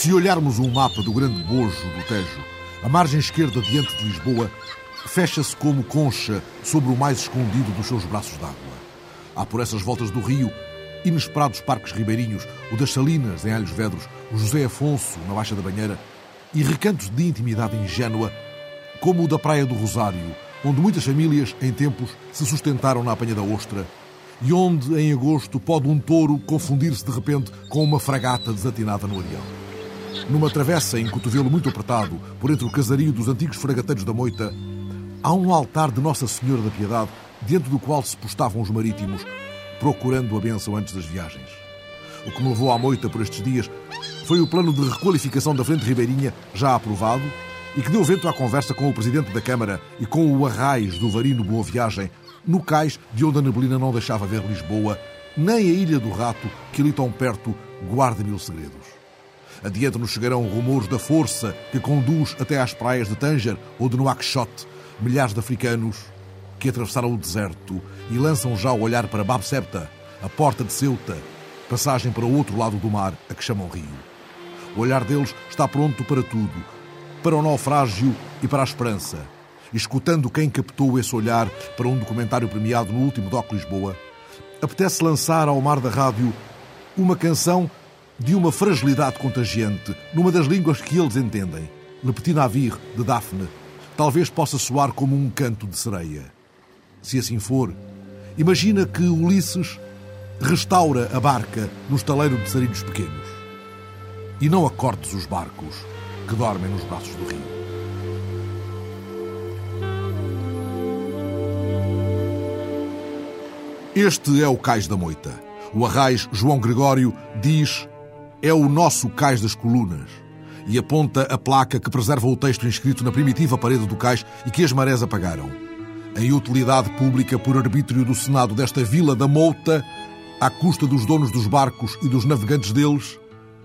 Se olharmos um mapa do grande bojo do Tejo, a margem esquerda diante de Lisboa fecha-se como concha sobre o mais escondido dos seus braços d'água. Há por essas voltas do rio inesperados parques ribeirinhos, o das Salinas, em Alhos Vedros, o José Afonso, na Baixa da Banheira, e recantos de intimidade ingênua, como o da Praia do Rosário, onde muitas famílias, em tempos, se sustentaram na apanha da ostra, e onde, em agosto, pode um touro confundir-se de repente com uma fragata desatinada no areal. Numa travessa em cotovelo muito apertado, por entre o casario dos antigos fragateiros da Moita, há um altar de Nossa Senhora da Piedade, dentro do qual se postavam os marítimos, procurando a benção antes das viagens. O que me levou à moita por estes dias foi o plano de requalificação da Frente Ribeirinha, já aprovado, e que deu vento à conversa com o Presidente da Câmara e com o Arrais do Varino Boa Viagem, no cais de onde a neblina não deixava ver Lisboa, nem a Ilha do Rato, que ali tão perto guarda mil segredos. Adiante nos chegarão rumores da força que conduz até às praias de Tanger ou de Nouakchott milhares de africanos que atravessaram o deserto e lançam já o olhar para Bab Septa, a porta de Ceuta, passagem para o outro lado do mar, a que chamam Rio. O olhar deles está pronto para tudo, para o naufrágio e para a esperança. Escutando quem captou esse olhar para um documentário premiado no último Doc Lisboa, apetece lançar ao mar da rádio uma canção de uma fragilidade contagiante, numa das línguas que eles entendem, Le Petit Navire, de Daphne. Talvez possa soar como um canto de sereia. Se assim for, imagina que Ulisses restaura a barca no estaleiro de sarilhos pequenos. E não acortes os barcos que dormem nos braços do rio. Este é o cais da moita. O arrais João Gregório diz é o nosso cais das colunas e aponta a placa que preserva o texto inscrito na primitiva parede do cais e que as marés apagaram. Em utilidade pública por arbítrio do Senado desta Vila da Mouta, à custa dos donos dos barcos e dos navegantes deles,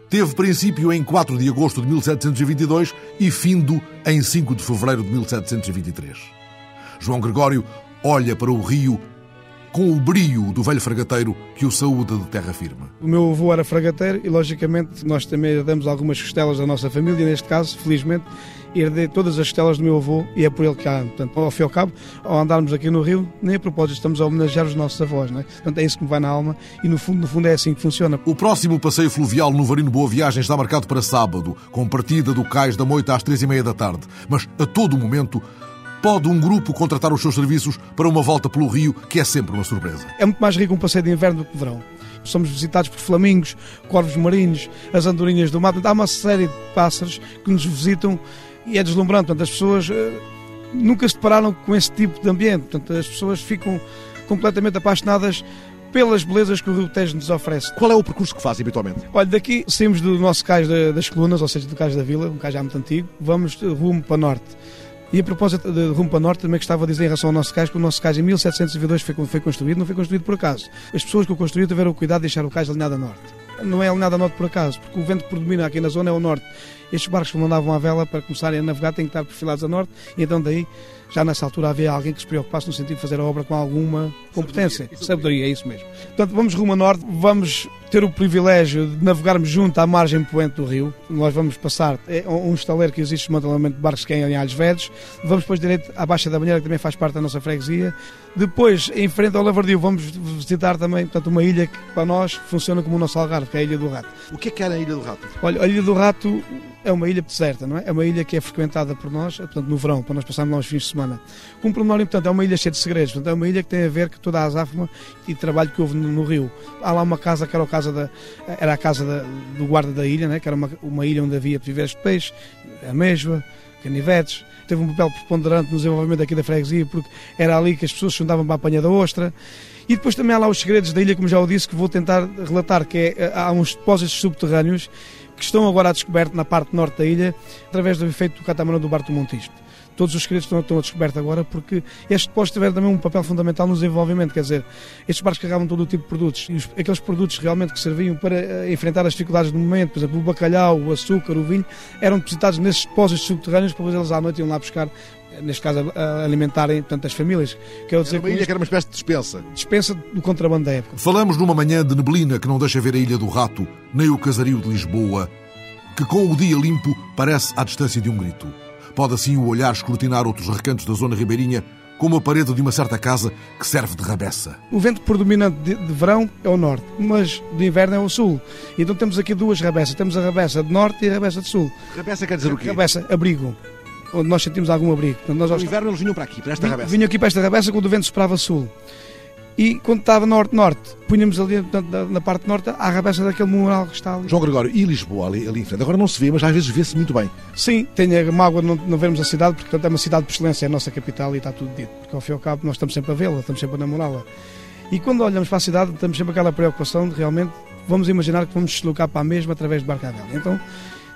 teve princípio em 4 de agosto de 1722 e findo em 5 de fevereiro de 1723. João Gregório olha para o rio com o brio do velho fragateiro que o saúda de terra firme. O meu avô era fragateiro e, logicamente, nós também herdamos algumas costelas da nossa família, neste caso, felizmente, herdei todas as costelas do meu avô e é por ele que há, portanto, ao fim e ao cabo, ao andarmos aqui no Rio, nem a propósito estamos a homenagear os nossos avós, não é? Portanto, é isso que me vai na alma e, no fundo, no fundo é assim que funciona. O próximo passeio fluvial no Varino Boa Viagem está marcado para sábado, com partida do Cais da Moita às três e meia da tarde. Mas, a todo momento, pode um grupo contratar os seus serviços para uma volta pelo rio, que é sempre uma surpresa. É muito mais rico um passeio de inverno do que de verão. Somos visitados por flamingos, corvos marinhos, as andorinhas do mar. Há uma série de pássaros que nos visitam e é deslumbrante. Portanto, as pessoas uh, nunca se depararam com esse tipo de ambiente. Portanto, as pessoas ficam completamente apaixonadas pelas belezas que o Rio Tejo nos oferece. Qual é o percurso que faz habitualmente? Olha, daqui saímos do nosso cais das colunas, ou seja, do cais da vila, um cais já muito antigo, vamos rumo para norte. E a propósito de rumo para norte, também gostava de dizer em relação ao nosso cais, que o nosso cais em 1722 foi, foi construído, não foi construído por acaso. As pessoas que o construíram tiveram o cuidado de deixar o cais alinhado a norte. Não é alinhado a norte por acaso, porque o vento que predomina aqui na zona é o norte. Estes barcos que mandavam à vela para começarem a navegar têm que estar perfilados a norte, e então daí, já nessa altura, havia alguém que se preocupasse no sentido de fazer a obra com alguma competência. Sabedoria, é isso mesmo. Portanto, vamos rumo a norte, vamos ter o privilégio de navegarmos junto à margem poente do rio. Nós vamos passar é um estaleiro que existe desmantelamento de barcos que é em Alhos Vedes. Vamos depois direito à Baixa da Banheira, que também faz parte da nossa freguesia. Depois, em frente ao Lavardio, vamos visitar também portanto, uma ilha que para nós funciona como o nosso Algarve, que é a Ilha do Rato. O que é que era a Ilha do Rato? Olha, a Ilha do Rato é uma ilha deserta, não é? É uma ilha que é frequentada por nós, portanto, no verão, para nós passarmos lá os fins de semana. Um pormenor importante, é uma ilha cheia de segredos, portanto, é uma ilha que tem a ver com toda a azáfama e trabalho que houve no, no, rio. Há lá uma casa que era a casa, da, era a casa da, do guarda da ilha, né? que era uma, uma ilha onde havia viveiros de peixe, amêijoa, canivetes, teve um papel preponderante no desenvolvimento aqui da freguesia, porque era ali que as pessoas se juntavam para a apanha da ostra. E depois também há lá os segredos da ilha, como já o disse, que vou tentar relatar, que é, há uns depósitos subterrâneos que estão agora a descoberto na parte norte da ilha, através do efeito do catamarã do Barto Montisto todos os segredos estão, estão a descoberto agora porque estes depósitos tiveram também um papel fundamental no desenvolvimento, quer dizer, estes barcos carregavam todo o tipo de produtos e os, aqueles produtos realmente que serviam para uh, enfrentar as dificuldades do momento, por exemplo, o bacalhau, o açúcar, o vinho, eram depositados nesses depósitos subterrâneos para eles à noite iam lá buscar neste caso, a alimentarem tantas famílias. Quero dizer era uma ilha isto, que era uma espécie de dispensa. Dispensa do contrabando da época. Falamos numa manhã de neblina que não deixa ver a Ilha do Rato, nem o casario de Lisboa, que com o dia limpo parece à distância de um grito. Pode assim o olhar escrutinar outros recantos da zona ribeirinha, como a parede de uma certa casa que serve de rabeça. O vento predominante de, de, verão é o norte, mas de inverno é o sul. Então temos aqui duas rabeças. Temos a rabeça de norte e a rabeça de sul. Rabeça quer dizer o quê? Rabeça, abrigo. Onde nós sentimos algum abrigo. Portanto, nós no inverno eles vinham para aqui, para esta rabeça. Vinham aqui para esta rabeça quando o vento soprava sul. E quando estava norte-norte, punhamos ali na parte norte a rabeça daquele mural que está ali. João Gregório, e Lisboa ali, ali em frente? Agora não se vê, mas às vezes vê-se muito bem. Sim, tem a mágoa de não, não vermos a cidade, porque é uma cidade por excelência, é a nossa capital e está tudo dito. Porque ao fim e ao cabo nós estamos sempre a vê-la, estamos sempre a namorá-la. E quando olhamos para a cidade, temos sempre aquela preocupação de realmente vamos imaginar que vamos deslocar para a mesma através de barca velha. Então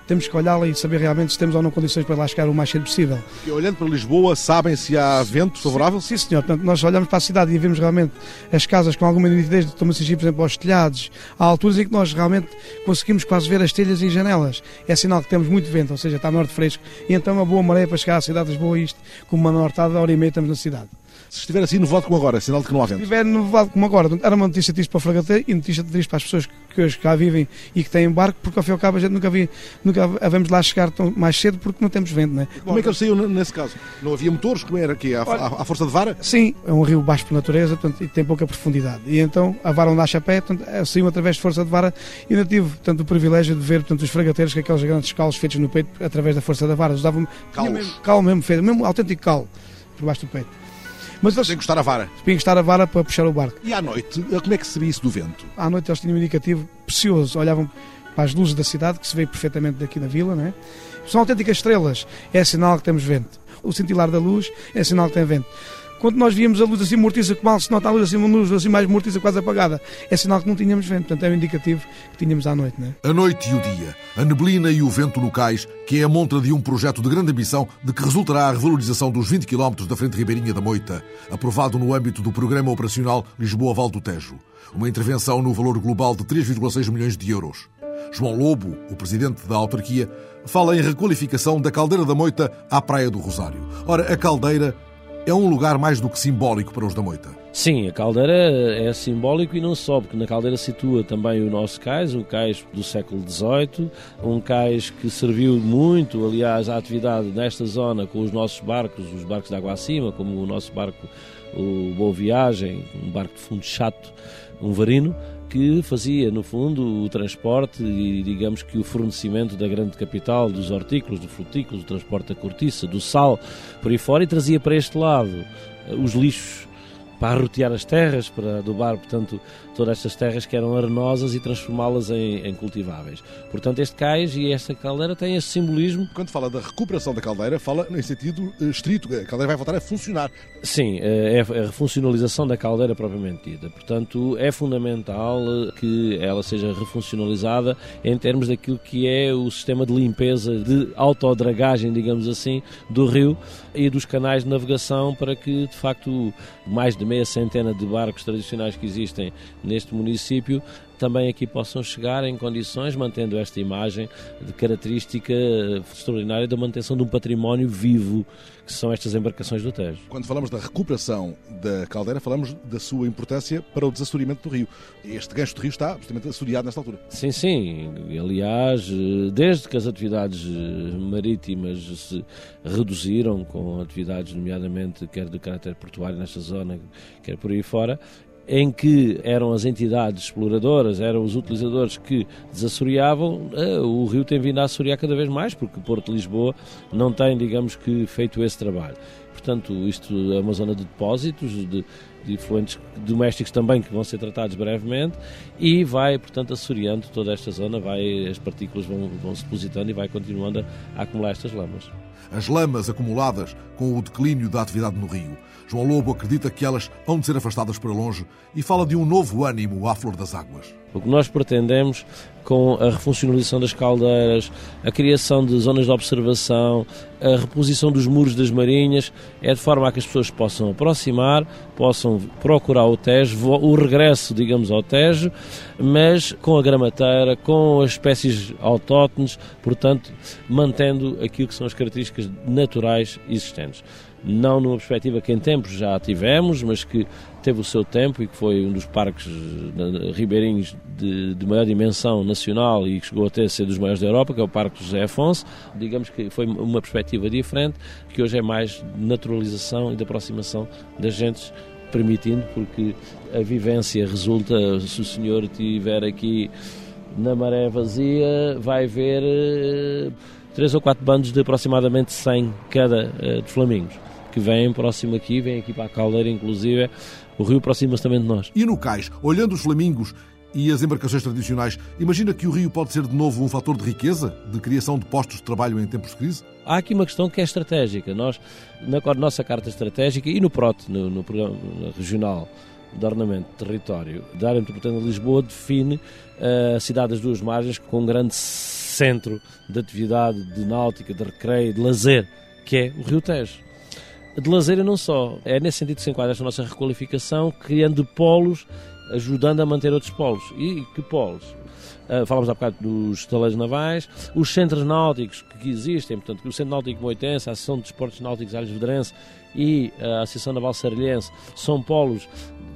temos que olhá-la e saber realmente se temos ou não condições para lá chegar o mais cedo possível. E olhando para Lisboa, sabem se há vento favorável? Sim, sim senhor. Portanto, nós olhamos para a cidade e vemos realmente as casas com alguma nitidez, estamos a por exemplo, aos telhados, há alturas em que nós realmente conseguimos quase ver as telhas e janelas. É sinal que temos muito vento, ou seja, está norte fresco, e então é uma boa maré para chegar à cidade de Lisboa, isto, com uma nortada, hora e meia estamos na cidade. Se estiver assim no como agora, é sinal de que não há vento. Se estiver no como agora, era uma notícia triste para o fragateiro e notícia triste para as pessoas que hoje cá vivem e que têm barco, porque ao fim e ao cabo a gente nunca, vi, nunca vamos lá chegar tão mais cedo porque não temos vento, não é? Como é que ele saiu nesse caso? Não havia motores? Como era aqui? À, à, força de vara? Sim, é um rio baixo por natureza portanto, e tem pouca profundidade. E então a vara onde há chapé, portanto, é, saiu através de força de vara e ainda tive portanto, o privilégio de ver portanto, os fragateiros com aqueles grandes calos feitos no peito através da força da vara. Usavam cal mesmo feito, mesmo autêntico cal por baixo do peito. Mas eles... Tem que encostar a vara. Tem que encostar a vara para puxar o barco. E à noite, como é que se sabia isso do vento? À noite eles tinham um indicativo precioso. Olhavam para as luzes da cidade, que se vê perfeitamente daqui na vila, não é? São autênticas estrelas. É sinal que temos vento. O cintilar da luz é sinal que tem vento. Quando nós víamos a luz assim mortiça, que mal se nota a luz assim, uma luz assim mais mortiça, quase apagada, é sinal que não tínhamos vento. Portanto, é um indicativo que tínhamos à noite. Não é? A noite e o dia, a neblina e o vento locais, que é a montra de um projeto de grande ambição de que resultará a revalorização dos 20 km da Frente Ribeirinha da Moita, aprovado no âmbito do Programa Operacional Lisboa-Val do Tejo. Uma intervenção no valor global de 3,6 milhões de euros. João Lobo, o presidente da autarquia, fala em requalificação da Caldeira da Moita à Praia do Rosário. Ora, a caldeira é um lugar mais do que simbólico para os da Moita. Sim, a caldeira é simbólico e não só, porque na caldeira situa também o nosso cais, o cais do século XVIII, um cais que serviu muito, aliás, à atividade nesta zona com os nossos barcos, os barcos de água acima, como o nosso barco, o Boa Viagem, um barco de fundo chato, um varino, que fazia, no fundo, o transporte e, digamos que, o fornecimento da grande capital, dos hortícolas, dos frutícolas, o transporte da cortiça, do sal, por aí fora, e trazia para este lado eh, os lixos para arrotear as terras, para adubar, portanto, todas estas terras que eram arenosas e transformá-las em, em, cultiváveis. Portanto, este cais e esta caldeira têm esse simbolismo. Quando fala da recuperação da caldeira, fala em sentido uh, estrito, a caldeira vai voltar a funcionar. Sim, eh, é a refuncionalização da caldeira propriamente dita. Portanto, é fundamental eh, que ela seja refuncionalizada em termos daquilo que é o sistema de limpeza, de autodragagem, digamos assim, do rio e dos canais de navegação para que, de facto, mais de meia centena de barcos tradicionais que existem neste município também aqui possam chegar em condições, mantendo esta imagem de característica extraordinária da manutenção de um património vivo, que são estas embarcações do Tejo. Quando falamos da recuperação da caldeira, falamos da sua importância para o desassoreamento do rio. Este gancho do rio está absolutamente assoreado nesta altura. Sim, sim. Aliás, desde que as atividades marítimas se reduziram, com atividades, nomeadamente, quer de caráter portuário nesta zona, quer por aí fora, em que eram as entidades exploradoras, eram os utilizadores que desassoreavam, eh, o rio tem vindo a assorear cada vez mais, porque Porto Lisboa não tem, digamos que, feito esse trabalho. Portanto, isto é uma zona de depósitos, de, de efluentes domésticos também que vão ser tratados brevemente e vai, portanto, assoreando toda esta zona, vai, as partículas vão, vão se depositando e vai continuando a, a acumular estas lamas. As lamas acumuladas com o declínio da atividade no rio João Lobo acredita que elas de ser afastadas para longe e fala de um novo ânimo à flor das águas. O que nós pretendemos com a refuncionalização das caldeiras, a criação de zonas de observação, a reposição dos muros das marinhas, é de forma a que as pessoas possam aproximar, possam procurar o Tejo, o regresso, digamos, ao Tejo, mas com a gramateira, com as espécies autóctones, portanto, mantendo aquilo que são as características naturais existentes. Não numa perspectiva que em tempos já tivemos, mas que teve o seu tempo e que foi um dos parques ribeirinhos de, de, maior dimensão nacional e que chegou até a ser dos maiores da Europa, que é o Parque José Afonso. Digamos que foi uma perspectiva diferente, que hoje é mais naturalização e de aproximação das gentes, permitindo, porque a vivência resulta, se o senhor estiver aqui na maré vazia, vai ver uh, três ou quatro bandos de aproximadamente 100 cada uh, de flamingos que vêm próximo aqui, vêm aqui para a caldeira, inclusive. O rio aproxima-se também de nós. E no cais, olhando os flamingos e as embarcações tradicionais, imagina que o rio pode ser de novo um fator de riqueza, de criação de postos de trabalho em tempos de crise? Há aqui uma questão que é estratégica. Nós, na nossa carta estratégica e no PROT, no, no programa regional de ornamento de território da área metropolitana de Lisboa, define eh, a cidade das duas margens com um grande centro de atividade de náutica, de recreio, de lazer, que é o Rio Tejo de lazer e não só. É nesse sentido que se enquadra esta nossa requalificação, criando polos, ajudando a manter outros polos. E que polos? Falamos há bocado dos estaleiros navais, os centros náuticos que existem, portanto, o Centro Náutico Moitense, a Associação de Desportos Náuticos Alhos Vedrense e a Associação Naval Sarlhense são polos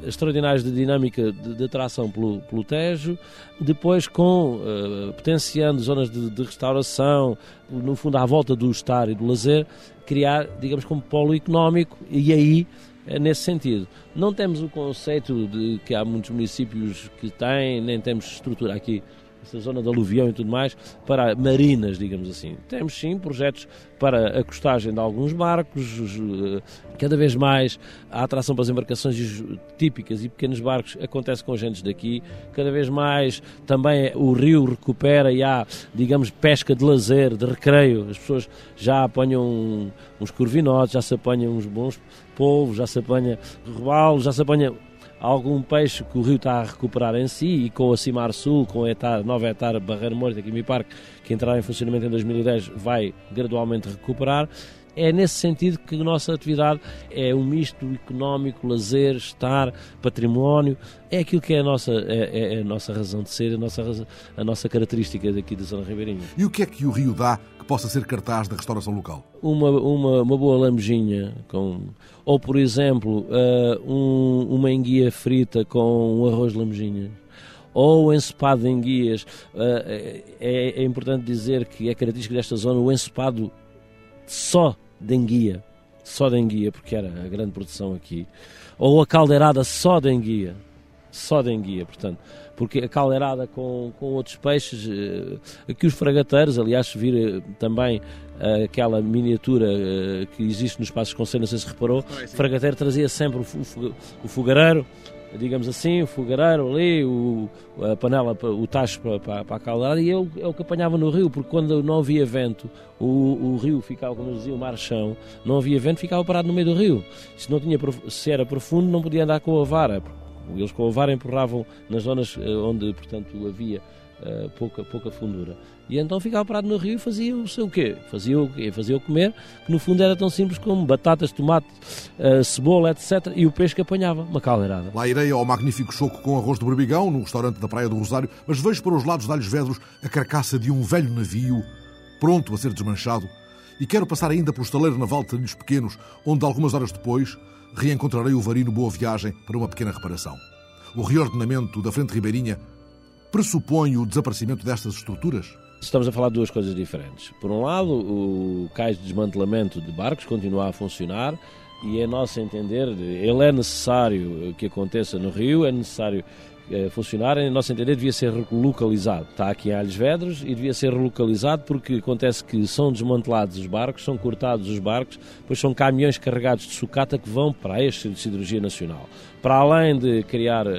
extraordinários de dinâmica de, de atração pelo, pelo Tejo, depois com uh, potenciando zonas de, de, restauração, no fundo à volta do estar e do lazer, criar, digamos, como polo económico e aí é nesse sentido. Não temos o conceito de que há muitos municípios que têm, nem temos estrutura aqui essa zona de aluvião e tudo mais, para marinas, digamos assim. Temos sim projetos para a costagem de alguns barcos, eh, cada vez mais a atração para as embarcações típicas e pequenos barcos acontece com gente daqui, cada vez mais também o rio recupera e há, digamos, pesca de lazer, de recreio, as pessoas já apanham uns corvinotes, já se apanham uns bons polvos, já se apanha robalos, já se apanha algum peixe que o rio está a recuperar em si e com a Cimar Sul, com a etar, nova etar Barreiro Morto, aqui no Parque, que entrará em funcionamento em 2010, vai gradualmente recuperar. É nesse sentido que a nossa atividade é um misto económico, lazer, estar, património, é aquilo que é a nossa, é, é, é a nossa razão de ser, a nossa, a nossa característica daqui da Zona Ribeirinha. E o que é que o Rio dá que possa ser cartaz da restauração local? Uma, uma, uma boa lambejinha, com, ou por exemplo, uh, um, uma enguia frita com um arroz de lambejinha ou ensopado de enguias. Uh, é, é, importante dizer que é característica desta zona o ensopado só de enguia, só de enguia, porque era a grande produção aqui, ou a caldeirada só de enguia, só de enguia, portanto, porque a caldeirada com, com outros peixes, eh, aqui os fragateiros, aliás, se vir eh, também eh, aquela miniatura que existe nos Passos Conselho, não sei se reparou, o fragateiro trazia sempre o, o fogareiro, digamos assim, o fogareiro ali, o, a panela, o tacho para, para, para a caldeirada, e eu é o que apanhava no rio, porque quando não havia vento, o, o rio ficava, como dizia, o mar chão, não havia vento, ficava parado no meio do rio. Se, não tinha, se era profundo, não podia andar com a vara, eles com a vara empurravam nas zonas eh, onde, portanto, havia uh, pouca, pouca fundura. E então ficava parado no rio e fazia o seu quê? Fazia o quê? Fazia o comer, que no fundo era tão simples como batatas, tomate, uh, cebola, etc. E o peixe que apanhava, uma caldeirada. Lá irei ao magnífico choco com arroz de berbigão, no restaurante da Praia do Rosário, mas vejo para os lados de Alhos Vedros a carcaça de um velho navio, pronto a ser desmanchado, e quero passar ainda pelo estaleiro naval de Trilhos Pequenos, onde algumas horas depois reencontrarei o Varino Boa Viagem para uma pequena reparação. O reordenamento da Frente Ribeirinha pressupõe o desaparecimento destas estruturas? Estamos a falar de duas coisas diferentes. Por um lado, o cais de desmantelamento de barcos continua a funcionar e, é nosso entender, ele é necessário que aconteça no Rio, é necessário funcionar, em nosso entender, devia ser relocalizado. Está aqui em Alhos Vedros e devia ser relocalizado porque acontece que são desmantelados os barcos, são cortados os barcos, depois são caminhões carregados de sucata que vão para eixo de siderurgia nacional para além de criar uh,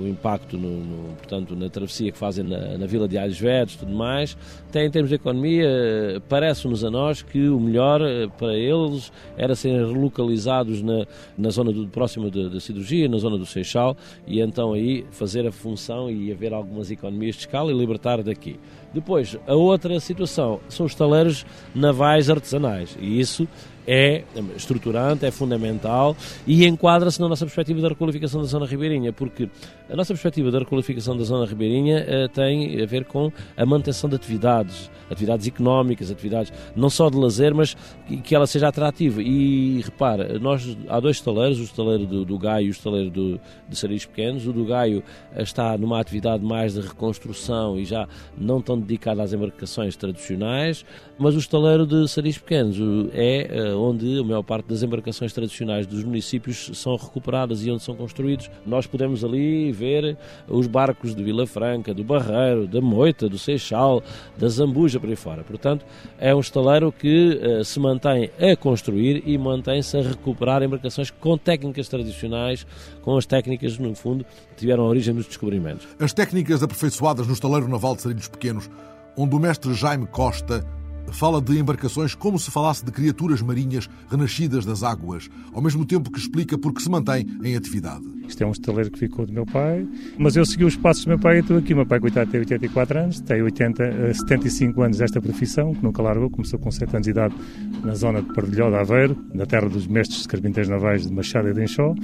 o impacto no, no, portanto, na travessia que fazem na, na Vila de Alhos Verdes e tudo mais, tem em termos de economia, uh, parece-nos a nós que o melhor para eles era serem relocalizados na, na zona do, próxima da cirurgia, na zona do Seixal, e então aí fazer a função e haver algumas economias de escala e libertar daqui. Depois, a outra situação são os taleiros navais artesanais. E isso é estruturante, é fundamental e enquadra-se na nossa perspectiva da requalificação da zona ribeirinha, porque a nossa perspectiva da requalificação da zona ribeirinha uh, tem a ver com a manutenção de atividades, atividades económicas, atividades não só de lazer, mas que, que ela seja atrativa. E repara, nós há dois estaleiros, o estaleiro do, do Gaio e o estaleiro do, de Saris Pequenos. O do Gaio está numa atividade mais de reconstrução e já não tão dedicada às embarcações tradicionais, mas o estaleiro de Saris Pequenos é uh, onde a maior parte das embarcações tradicionais dos municípios são recuperadas e onde são construídos. Nós podemos ali ver os barcos de Vila Franca, do Barreiro, da Moita, do Seixal, da Zambuja, por aí fora. Portanto, é um estaleiro que uh, se mantém a construir e mantém-se a recuperar embarcações com técnicas tradicionais, com as técnicas, no fundo, que tiveram origem nos descobrimentos. As técnicas aperfeiçoadas no estaleiro naval de Sarilhos Pequenos, onde o mestre Jaime Costa fala de embarcações como se falasse de criaturas marinhas renascidas das águas, ao mesmo tempo que explica por que se mantém em atividade. Isto é um estaleiro que ficou do meu pai, mas eu segui os passos do meu pai e estou aqui. O meu pai, coitado, tem 84 anos, tem 80, 75 eh, anos desta profissão, que nunca largou, começou com 7 anos de idade na zona de Pardilhó de Aveiro, na terra dos mestres de carpinteiros navais de Machado e de Enxó,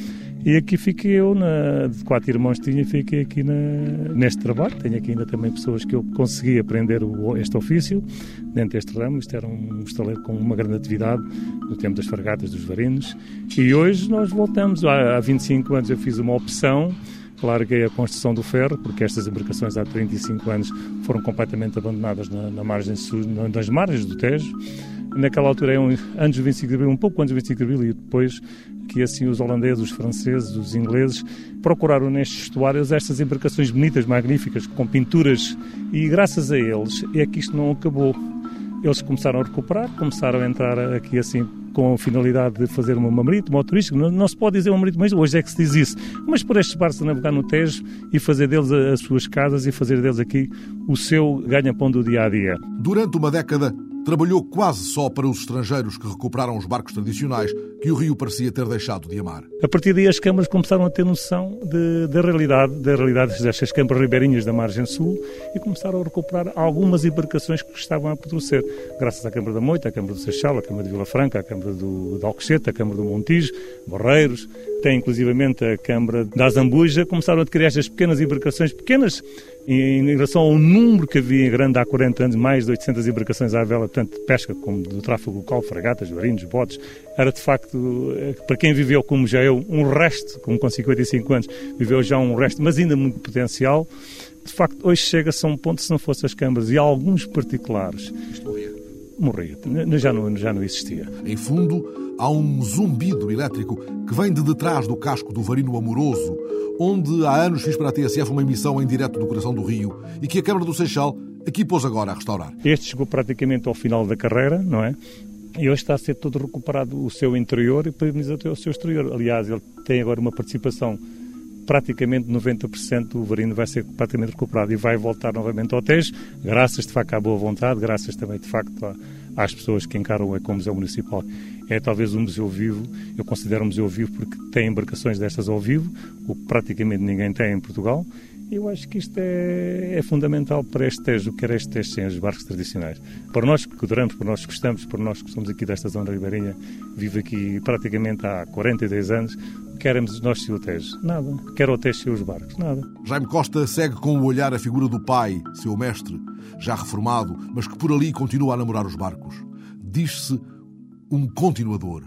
e aqui fiquei eu, na, de quatro irmãos tinha, fiquei aqui na, neste trabalho. Tenho aqui ainda também pessoas que eu consegui aprender o, este ofício, dentro deste ramo. Isto era um estaleiro com uma grande atividade no tempo das fargatas, dos varinos. E hoje nós voltamos. Há, há 25 anos eu fiz uma opção larguei a construção do ferro, porque estas embarcações há 35 anos foram completamente abandonadas na, na margem sul, nas margens do Tejo. Naquela altura, é um, antes do 25 de Abril, um pouco antes do 25 de Abril, e depois que assim os holandeses, os franceses, os ingleses procuraram nestes estuários estas embarcações bonitas, magníficas, com pinturas, e graças a eles é que isto não acabou. Eles começaram a recuperar, começaram a entrar aqui assim com a finalidade de fazer uma marítimo ou turístico. Não, não, se pode dizer marítimo, mas hoje é que se diz isso. Mas por estes barcos a navegar no Tejo e fazer deles as suas casas e fazer deles aqui o seu ganha-pão do dia a dia. Durante uma década, trabalhou quase só para os estrangeiros que recuperaram os barcos tradicionais que o Rio parecia ter deixado de amar. A partir daí as câmaras começaram a ter noção da realidade, da realidade destas câmaras ribeirinhas da margem sul e começaram a recuperar algumas embarcações que estavam a apodrecer, graças à Câmara da Moita, à Câmara do Seixal, à Câmara de Vila Franca, à Câmara do, de Alcochete, à Câmara do Montijo, Barreiros, tem inclusivamente a Câmara da Zambuja, começaram a criar estas pequenas embarcações, pequenas em relação ao número que havia em grande há 40 anos, mais de 800 embarcações à vela, tanto de pesca como do tráfego local, fragatas, marinhos, botes, era de facto, eh, para quem viveu como já eu, um resto, como com 55 anos, viveu já um resto, mas ainda muito potencial. De facto, hoje chega-se a um ponto, se não fossem as câmaras e alguns particulares, morria. Morria, já não, já não existia. Em fundo, há um zumbido elétrico que vem de detrás do casco do Varino Amoroso, onde há anos fiz para a TSF uma emissão em direto do coração do Rio e que a Câmara do Seixal aqui pôs agora a restaurar. Este chegou praticamente ao final da carreira, não é? E hoje está a ser todo recuperado o seu interior e para até o seu exterior. Aliás, ele tem agora uma participação praticamente 90% do varino vai ser praticamente recuperado e vai voltar novamente ao Tejo, graças de facto à boa vontade, graças também de facto às pessoas que encaram como museu municipal. É talvez um museu vivo, eu considero um museu vivo porque tem embarcações destas ao vivo, o que praticamente ninguém tem em Portugal, eu acho que isto é, é, fundamental para este Tejo, quer este Tejo sem os barcos tradicionais. Para nós que adoramos, para nós que gostamos, para nós que somos aqui desta zona ribeirinha, vivo aqui praticamente há 42 anos, queremos nós ser o Tejo? Nada. Quer o Tejo ser os barcos? Nada. Jaime Costa segue com o olhar a figura do pai, seu mestre, já reformado, mas que por ali continua a namorar os barcos. Diz-se um continuador,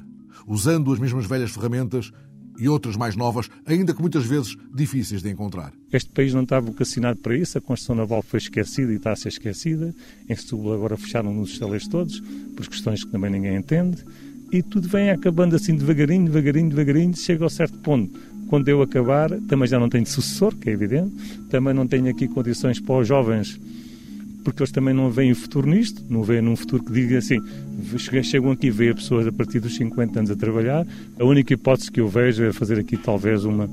usando as mesmas velhas ferramentas e outras mais novas, ainda que muitas vezes difíceis de encontrar. Este país não está vocacionado para isso, a construção naval foi esquecida e está a ser esquecida. Em Setúbal agora fecharam os estaleiros todos, por questões que também ninguém entende. E tudo vem acabando assim devagarinho, devagarinho, devagarinho, chega ao certo ponto. Quando eu acabar, também já não tenho sucessor, que é evidente, também não tenho aqui condições para os jovens porque eles também não veem futuro nisto, não veem num futuro que diga assim, chegam aqui e veem pessoas a partir dos 50 anos a trabalhar, a única hipótese que eu vejo é fazer aqui talvez uma,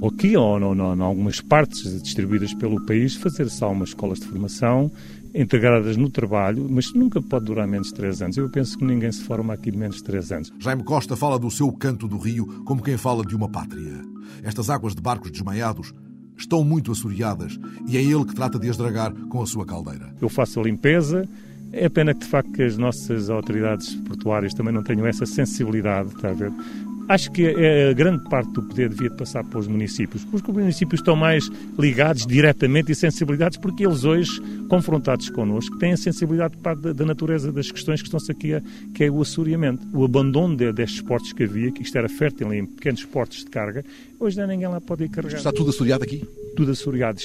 ou aqui ou não, não, em algumas partes distribuídas pelo país, fazer só umas escolas de formação integradas no trabalho, mas nunca pode durar menos de três anos. Eu penso que ninguém se forma aqui menos de três anos. Jaime Costa fala do seu canto do rio como quem fala de uma pátria. Estas águas de barcos desmaiados estão muito assoreadas e é ele que trata de as dragar com a sua caldeira. Eu faço a limpeza, é pena que, de facto, que as nossas autoridades portuárias também não tenham essa sensibilidade, está a ver? Acho que a grande parte do poder devia passar para os municípios, porque os municípios estão mais ligados diretamente e sensibilidades, porque eles hoje, confrontados connosco, têm a sensibilidade da, da natureza das questões que estão-se aqui, a, que é o assoreamento. O abandono de, destes portos que havia, que isto era fértil em pequenos portos de carga, hoje não ninguém lá pode ir carregar. Está tudo assoreado aqui? Tudo assoreado.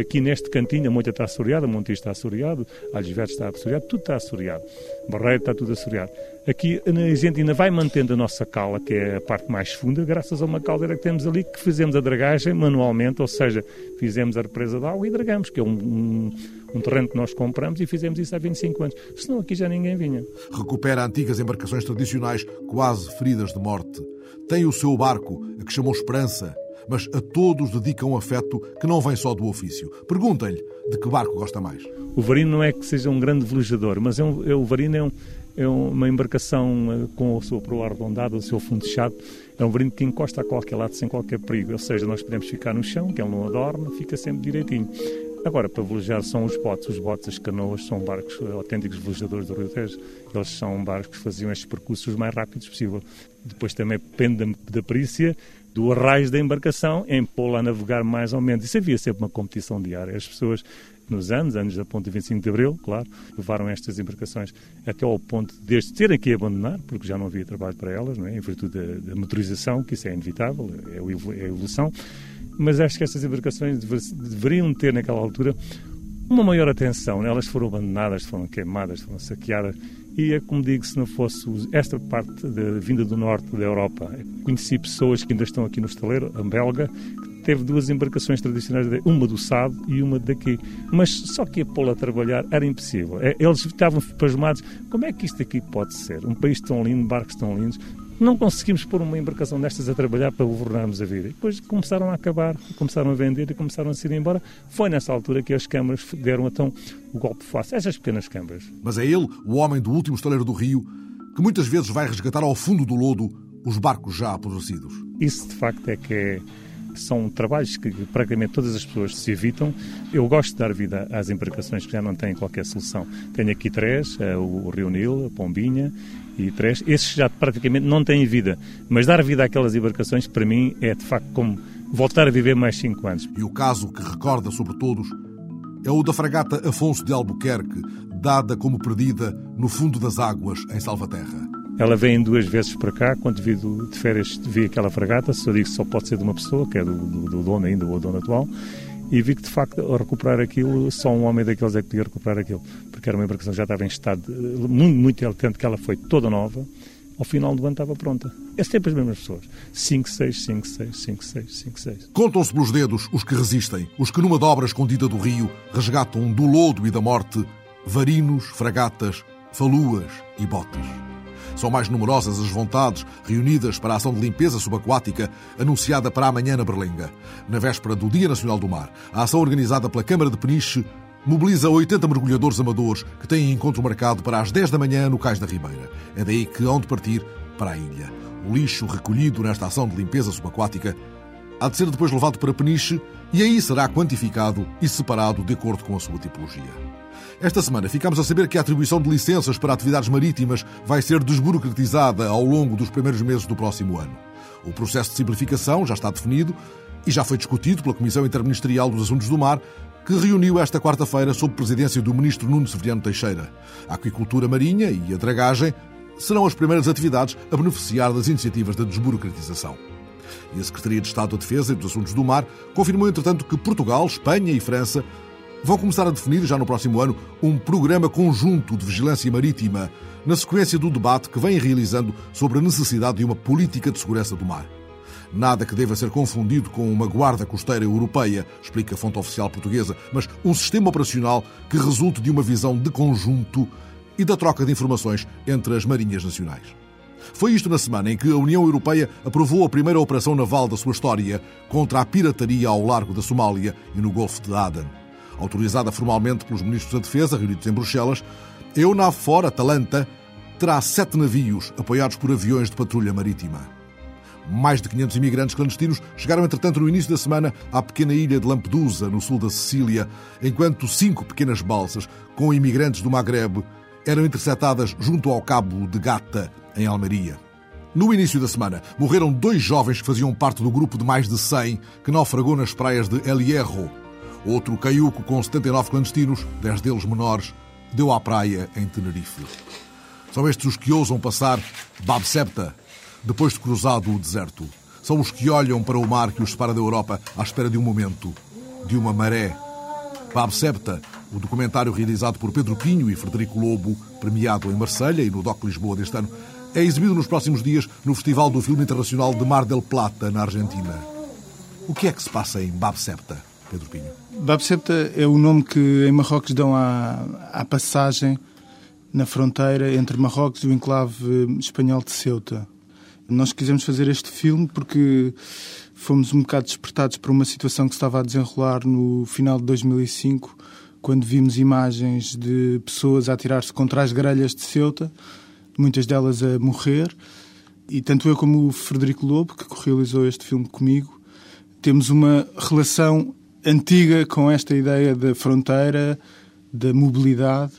Aqui neste cantinho, a Moita está assoreada, a Monte está assoreado, Alves Verdes está assoreado, tudo está assoreado. Barreiro está tudo assoreado. Aqui a gente ainda vai mantendo a nossa cala, que é a parte mais funda, graças a uma caldeira que temos ali, que fizemos a dragagem manualmente, ou seja, fizemos a represa de água e dragamos, que é um, um, um terreno que nós compramos e fizemos isso há 25 anos. Senão aqui já ninguém vinha. Recupera antigas embarcações tradicionais quase feridas de morte. Tem o seu barco, a que chamou Esperança, mas a todos dedica um afeto que não vem só do ofício. Perguntem-lhe de que barco gosta mais. O Varino não é que seja um grande velejador, mas é um, é, o Varino é um é uma embarcação eh, com a sua proa arredondada, o seu fundo chato. É um brinde que encosta a qualquer lado sem qualquer perigo. Ou seja, nós podemos ficar no chão, que ele não adorme, fica sempre direitinho. Agora, para velejar são os botes. Os botes, as canoas, são barcos eh, autênticos velejadores do Rio Tejo. Eles são barcos que faziam estes percursos os mais rápidos possível. Depois também depende da, da perícia do arraio da embarcação em pô-la a navegar mais ou menos. Isso havia sempre uma competição diária. As pessoas nos anos, anos da ponte 25 de Abril, claro, levaram estas embarcações até ao ponto de terem que abandonar, porque já não havia trabalho para elas, não é? em virtude da, da motorização, que isso é inevitável, é, é a evolução. Mas acho que estas embarcações deveriam ter, naquela altura, uma maior atenção. Elas foram abandonadas, foram queimadas, foram saqueadas. E é como digo, se não fosse esta parte da vinda do norte da Europa, conheci pessoas que ainda estão aqui no estaleiro, a belga, teve duas embarcações tradicionais, uma do Sado e uma daqui. Mas só que a pô-la a trabalhar era impossível. É, eles estavam pasmados. Como é que isto aqui pode ser? Um país tão lindo, barcos tão lindos. Não conseguimos pôr uma embarcação destas a trabalhar para governarmos a vida. E depois começaram a acabar, começaram a vender e começaram a se ir embora. Foi nessa altura que as câmaras deram então o golpe fácil. Essas pequenas câmaras. Mas é ele, o homem do último estaleiro do Rio, que muitas vezes vai resgatar ao fundo do lodo os barcos já apodrecidos. Isso de facto é que é são trabalhos que praticamente todas as pessoas se evitam. Eu gosto de dar vida às embarcações que já não têm qualquer solução. Tenho aqui três, eh, o Rio Nilo, a Pombinha e três. Esses já praticamente não têm vida. Mas dar vida àquelas embarcações, para mim, é de facto como voltar a viver mais cinco anos. E o caso que recorda sobre todos é o da fragata Afonso de Albuquerque, dada como perdida no fundo das águas em Salvaterra. Ela vem duas vezes para cá, quando vi de férias vi aquela fragata, só digo que só pode ser de uma pessoa, que é do, do, do dono ainda, o dono atual, e vi que de facto ao recuperar aquilo, só um homem daqueles é que podia recuperar aquilo, porque era uma embarcação que já estava em estado muito, muito elegante, que ela foi toda nova, ao final do ano estava pronta. É sempre as mesmas pessoas. 5, 6, 5, 6, 5, 6, 5, 6. Contam-se pelos dedos os que resistem, os que numa dobra escondida do rio resgatam do lodo e da morte varinos, fragatas, faluas e botas. São mais numerosas as vontades reunidas para a ação de limpeza subaquática anunciada para amanhã na Berlenga. Na véspera do Dia Nacional do Mar, a ação organizada pela Câmara de Peniche mobiliza 80 mergulhadores amadores que têm encontro marcado para as 10 da manhã no Cais da Ribeira. É daí que hão de partir para a ilha. O lixo recolhido nesta ação de limpeza subaquática há de ser depois levado para Peniche e aí será quantificado e separado de acordo com a sua tipologia. Esta semana ficamos a saber que a atribuição de licenças para atividades marítimas vai ser desburocratizada ao longo dos primeiros meses do próximo ano. O processo de simplificação já está definido e já foi discutido pela Comissão Interministerial dos Assuntos do Mar, que reuniu esta quarta-feira sob presidência do ministro Nuno Severiano Teixeira. A aquicultura marinha e a dragagem serão as primeiras atividades a beneficiar das iniciativas da desburocratização. E a Secretaria de Estado da Defesa e dos Assuntos do Mar confirmou, entretanto, que Portugal, Espanha e França vão começar a definir, já no próximo ano, um programa conjunto de vigilância marítima, na sequência do debate que vem realizando sobre a necessidade de uma política de segurança do mar. Nada que deva ser confundido com uma guarda costeira europeia, explica a fonte oficial portuguesa, mas um sistema operacional que resulte de uma visão de conjunto e da troca de informações entre as marinhas nacionais. Foi isto na semana em que a União Europeia aprovou a primeira operação naval da sua história contra a pirataria ao largo da Somália e no Golfo de Aden autorizada formalmente pelos ministros da Defesa reunidos em Bruxelas, a EUNAVFOR Atalanta terá sete navios apoiados por aviões de patrulha marítima. Mais de 500 imigrantes clandestinos chegaram, entretanto, no início da semana à pequena ilha de Lampedusa, no sul da Sicília, enquanto cinco pequenas balsas com imigrantes do Maghreb eram interceptadas junto ao cabo de Gata, em Almeria. No início da semana, morreram dois jovens que faziam parte do grupo de mais de 100 que naufragou nas praias de El Hierro. Outro caiuco com 79 clandestinos, 10 deles menores, deu à praia em Tenerife. São estes os que ousam passar Bab Septa, depois de cruzado o deserto. São os que olham para o mar que os separa da Europa à espera de um momento, de uma maré. Bab Septa, o documentário realizado por Pedro Pinho e Frederico Lobo, premiado em Marselha e no DOC Lisboa deste ano, é exibido nos próximos dias no Festival do Filme Internacional de Mar del Plata, na Argentina. O que é que se passa em Bab Septa, Pedro Pinho? É o nome que em Marrocos dão à, à passagem na fronteira entre Marrocos e o enclave espanhol de Ceuta. Nós quisemos fazer este filme porque fomos um bocado despertados por uma situação que estava a desenrolar no final de 2005, quando vimos imagens de pessoas a atirar-se contra as grelhas de Ceuta, muitas delas a morrer. E tanto eu como o Frederico Lobo, que realizou este filme comigo, temos uma relação antiga com esta ideia da fronteira, da mobilidade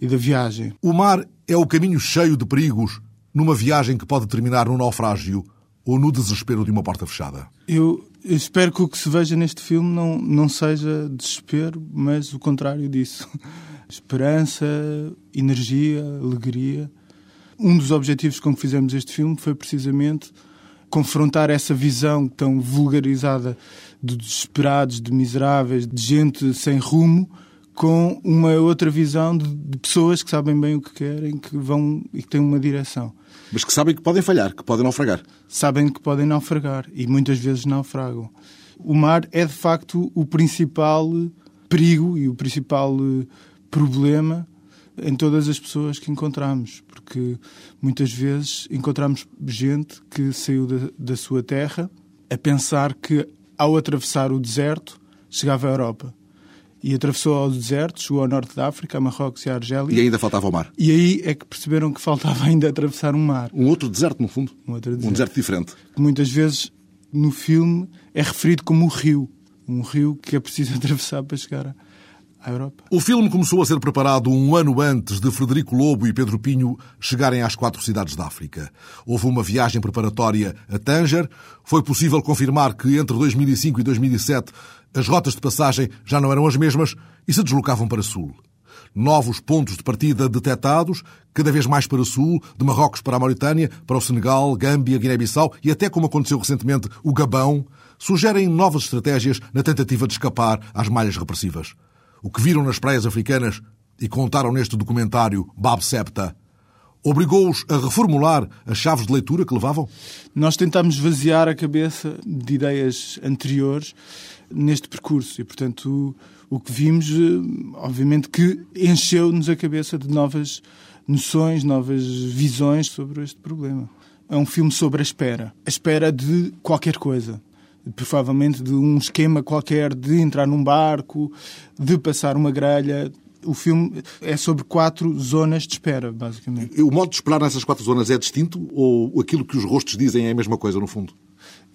e da viagem. O mar é o caminho cheio de perigos numa viagem que pode terminar no naufrágio ou no desespero de uma porta fechada. Eu espero que o que se veja neste filme não, não seja desespero, mas o contrário disso. Esperança, energia, alegria. Um dos objetivos com que fizemos este filme foi precisamente confrontar essa visão tão vulgarizada de desesperados, de miseráveis, de gente sem rumo, com uma outra visão de, de, pessoas que sabem bem o que querem, que vão e que têm uma direção. Mas que sabem que podem falhar, que podem naufragar. Sabem que podem naufragar e muitas vezes naufragam. O mar é de facto o principal perigo e o principal eh, problema em todas as pessoas que encontramos, porque muitas vezes encontramos gente que saiu da, da sua terra a pensar que ao atravessar o deserto chegava à Europa e atravessou ao deserto, chegou ao norte da África, a Marrocos e a Argélia. E ainda faltava o mar. E aí é que perceberam que faltava ainda atravessar um mar. Um outro deserto, no fundo. Um, deserto. um deserto diferente. Muitas vezes no filme é referido como um rio. Um rio que é preciso atravessar para chegar à Europa. O filme começou a ser preparado um ano antes de Frederico Lobo e Pedro Pinho chegarem às quatro cidades da África. Houve uma viagem preparatória a Tanger. Foi possível confirmar que entre 2005 e 2007 as rotas de passagem já não eram as mesmas e se deslocavam para sul. Novos pontos de partida detectados, cada vez mais para sul, de Marrocos para a Mauritânia, para o Senegal, Gâmbia, Guiné-Bissau e até, como aconteceu recentemente, o Gabão, sugerem novas estratégias na tentativa de escapar às malhas repressivas. O que viram nas praias africanas e contaram neste documentário Bab Septa obrigou-os a reformular as chaves de leitura que levavam? Nós tentámos vaziar a cabeça de ideias anteriores neste percurso e, portanto, o, o que vimos, eh, obviamente, que encheu-nos a cabeça de novas noções, novas visões sobre este problema. É um filme sobre a espera. A espera de qualquer coisa. Provavelmente de um esquema qualquer de entrar num barco, de passar uma grelha, o filme é sobre quatro zonas de espera, basicamente. O modo de esperar nessas quatro zonas é distinto ou aquilo que os rostos dizem é a mesma coisa, no fundo?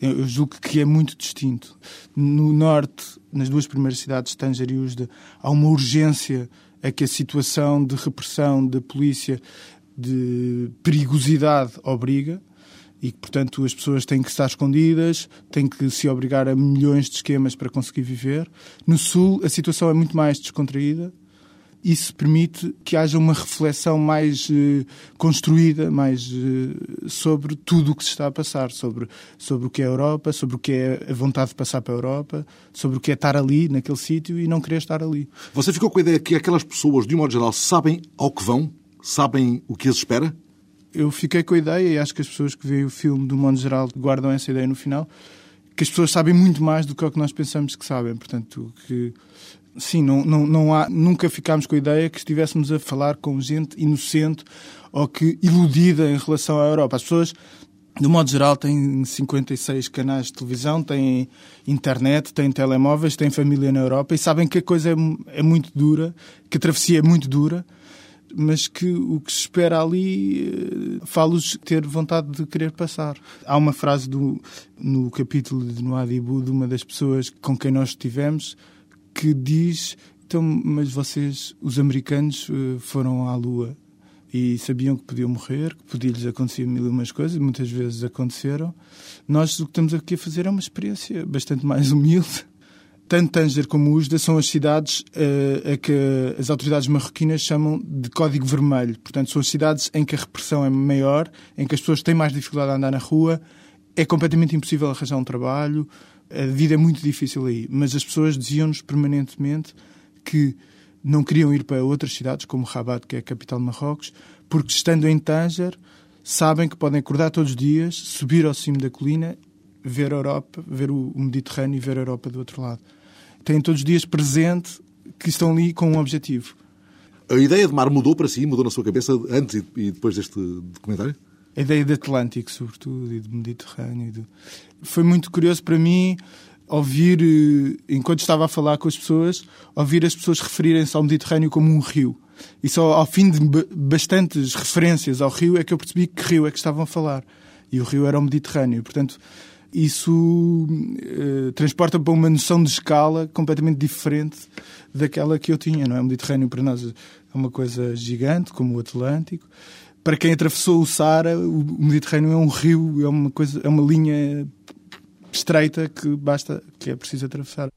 Eu julgo que é muito distinto. No norte, nas duas primeiras cidades, Tanger e Usda, há uma urgência a que a situação de repressão da polícia, de perigosidade, obriga e que, portanto, as pessoas têm que estar escondidas, têm que se obrigar a milhões de esquemas para conseguir viver. No Sul, a situação é muito mais descontraída isso permite que haja uma reflexão mais eh, construída, mais eh, sobre tudo o que se está a passar, sobre, sobre o que é a Europa, sobre o que é a vontade de passar para a Europa, sobre o que é estar ali, naquele sítio, e não querer estar ali. Você ficou com a ideia que aquelas pessoas, de um modo geral, sabem ao que vão? Sabem o que as espera? Eu fiquei com a ideia, e acho que as pessoas que veem o filme, um modo geral, guardam essa ideia no final, que as pessoas sabem muito mais do que o que nós pensamos que sabem. Portanto, que sim, não, não, não há, nunca ficámos com a ideia que estivéssemos a falar com gente inocente ou que iludida em relação à Europa. As pessoas, de modo geral, têm 56 canais de televisão, têm internet, têm telemóveis, têm família na Europa e sabem que a coisa é, é muito dura, que a travessia é muito dura mas que o que se espera ali uh, fala-os ter vontade de querer passar. Há uma frase do, no capítulo de Noadibu de uma das pessoas com quem nós estivemos que diz então, mas vocês, os americanos, uh, foram à Lua e sabiam que podiam morrer, que podia-lhes acontecer mil e umas coisas, muitas vezes aconteceram. Nós o que estamos aqui a fazer é uma experiência bastante mais humilde. Tanto Tanger como Usda são as cidades uh, a que as autoridades marroquinas chamam de código vermelho. Portanto, são as cidades em que a repressão é maior, em que as pessoas têm mais dificuldade a andar na rua, é completamente impossível arranjar um trabalho, a vida é muito difícil aí. Mas as pessoas diziam-nos permanentemente que não queriam ir para outras cidades, como Rabat, que é a capital de Marrocos, porque estando em Tanger, sabem que podem acordar todos os dias, subir ao cimo da colina, ver a Europa, ver o Mediterrâneo e ver a Europa do outro lado. Têm todos os dias presente que estão ali com um objetivo. A ideia de mar mudou para si, mudou na sua cabeça antes e depois deste documentário? A ideia de Atlântico, sobretudo, e de Mediterrâneo. De... Foi muito curioso para mim ouvir, eh, enquanto estava a falar com as pessoas, ouvir as pessoas referirem-se ao Mediterrâneo como um rio. E só ao fim de bastantes referências ao rio é que eu percebi que rio é que estavam a falar. E o rio era o Mediterrâneo. Portanto, isso eh, transporta para uma noção de escala completamente diferente daquela que eu tinha. Não é? O Mediterrâneo para nós é uma coisa gigante, como o Atlântico. Para quem atravessou o Saara, o Mediterrâneo é um rio, é uma coisa, é uma linha estreita que basta, que é preciso atravessar.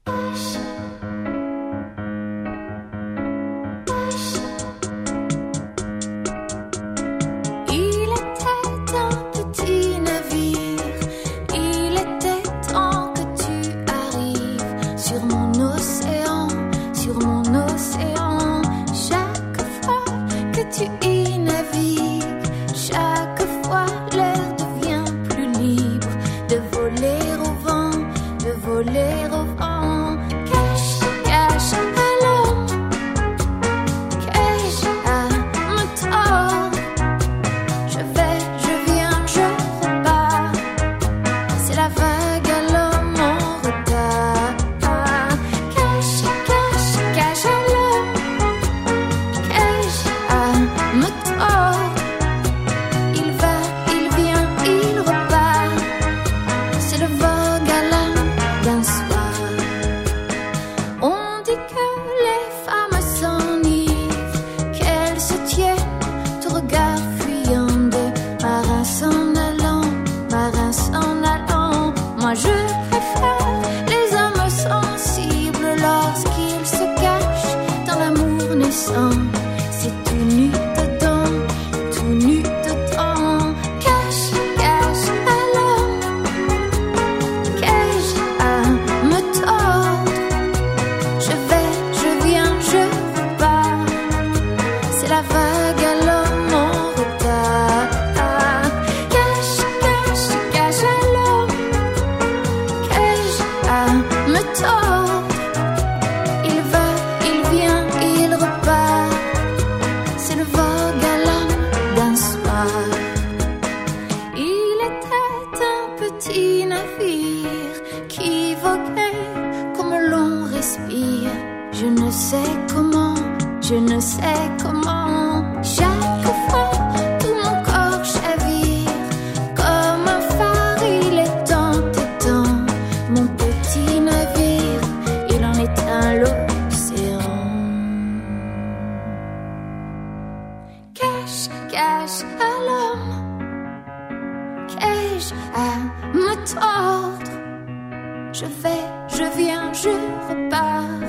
Je viens, je repars.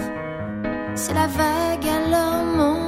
C'est la vague à l'homme